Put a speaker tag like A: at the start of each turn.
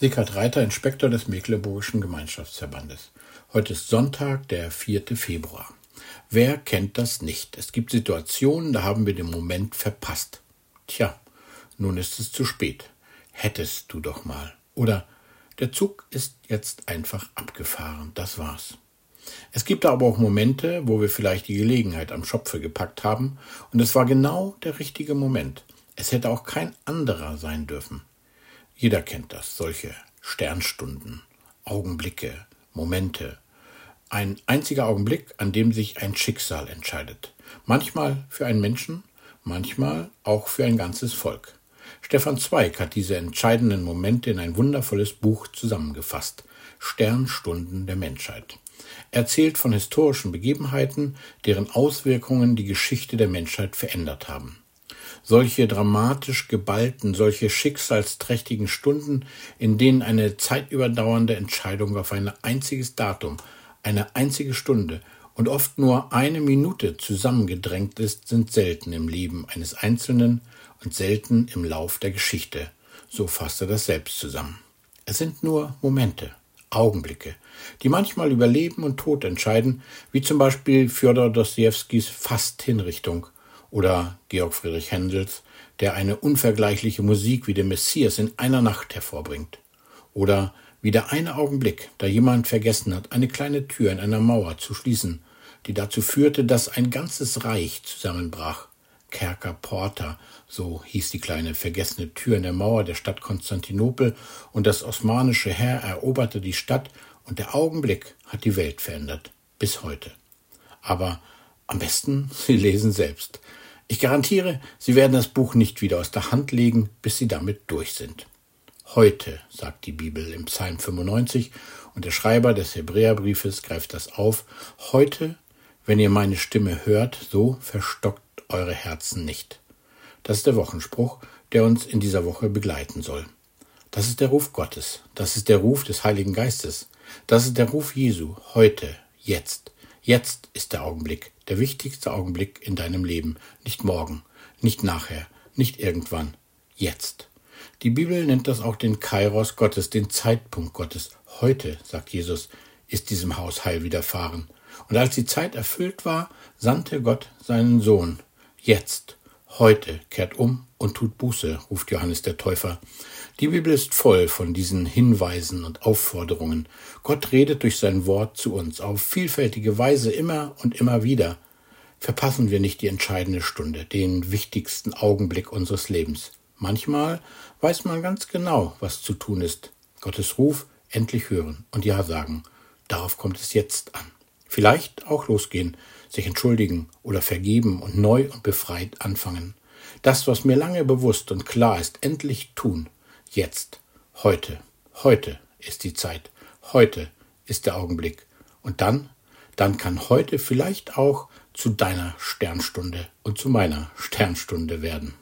A: Sickert Reiter, Inspektor des Mecklenburgischen Gemeinschaftsverbandes. Heute ist Sonntag, der 4. Februar. Wer kennt das nicht? Es gibt Situationen, da haben wir den Moment verpasst. Tja, nun ist es zu spät. Hättest du doch mal. Oder der Zug ist jetzt einfach abgefahren. Das war's. Es gibt aber auch Momente, wo wir vielleicht die Gelegenheit am Schopfe gepackt haben, und es war genau der richtige Moment. Es hätte auch kein anderer sein dürfen. Jeder kennt das, solche Sternstunden, Augenblicke, Momente. Ein einziger Augenblick, an dem sich ein Schicksal entscheidet. Manchmal für einen Menschen, manchmal auch für ein ganzes Volk. Stefan Zweig hat diese entscheidenden Momente in ein wundervolles Buch zusammengefasst. Sternstunden der Menschheit. Er erzählt von historischen Begebenheiten, deren Auswirkungen die Geschichte der Menschheit verändert haben solche dramatisch geballten, solche schicksalsträchtigen Stunden, in denen eine zeitüberdauernde Entscheidung auf ein einziges Datum, eine einzige Stunde und oft nur eine Minute zusammengedrängt ist, sind selten im Leben eines Einzelnen und selten im Lauf der Geschichte. So fasst er das selbst zusammen. Es sind nur Momente, Augenblicke, die manchmal über Leben und Tod entscheiden, wie zum Beispiel Fjodor Dostojewskis Fast-Hinrichtung oder Georg Friedrich Händels, der eine unvergleichliche Musik wie der Messias in einer Nacht hervorbringt. Oder wie der eine Augenblick, da jemand vergessen hat, eine kleine Tür in einer Mauer zu schließen, die dazu führte, dass ein ganzes Reich zusammenbrach. Kerker Porta, so hieß die kleine vergessene Tür in der Mauer der Stadt Konstantinopel, und das osmanische Heer eroberte die Stadt, und der Augenblick hat die Welt verändert, bis heute. Aber am besten, Sie lesen selbst. Ich garantiere, Sie werden das Buch nicht wieder aus der Hand legen, bis Sie damit durch sind. Heute, sagt die Bibel im Psalm 95, und der Schreiber des Hebräerbriefes greift das auf, heute, wenn ihr meine Stimme hört, so verstockt eure Herzen nicht. Das ist der Wochenspruch, der uns in dieser Woche begleiten soll. Das ist der Ruf Gottes, das ist der Ruf des Heiligen Geistes, das ist der Ruf Jesu, heute, jetzt. Jetzt ist der Augenblick, der wichtigste Augenblick in deinem Leben, nicht morgen, nicht nachher, nicht irgendwann, jetzt. Die Bibel nennt das auch den Kairos Gottes, den Zeitpunkt Gottes. Heute, sagt Jesus, ist diesem Haus Heil widerfahren. Und als die Zeit erfüllt war, sandte Gott seinen Sohn. Jetzt, heute, kehrt um und tut Buße, ruft Johannes der Täufer. Die Bibel ist voll von diesen Hinweisen und Aufforderungen. Gott redet durch sein Wort zu uns auf vielfältige Weise immer und immer wieder. Verpassen wir nicht die entscheidende Stunde, den wichtigsten Augenblick unseres Lebens. Manchmal weiß man ganz genau, was zu tun ist. Gottes Ruf endlich hören und Ja sagen. Darauf kommt es jetzt an. Vielleicht auch losgehen, sich entschuldigen oder vergeben und neu und befreit anfangen. Das, was mir lange bewusst und klar ist, endlich tun. Jetzt, heute, heute ist die Zeit, heute ist der Augenblick. Und dann, dann kann heute vielleicht auch zu deiner Sternstunde und zu meiner Sternstunde werden.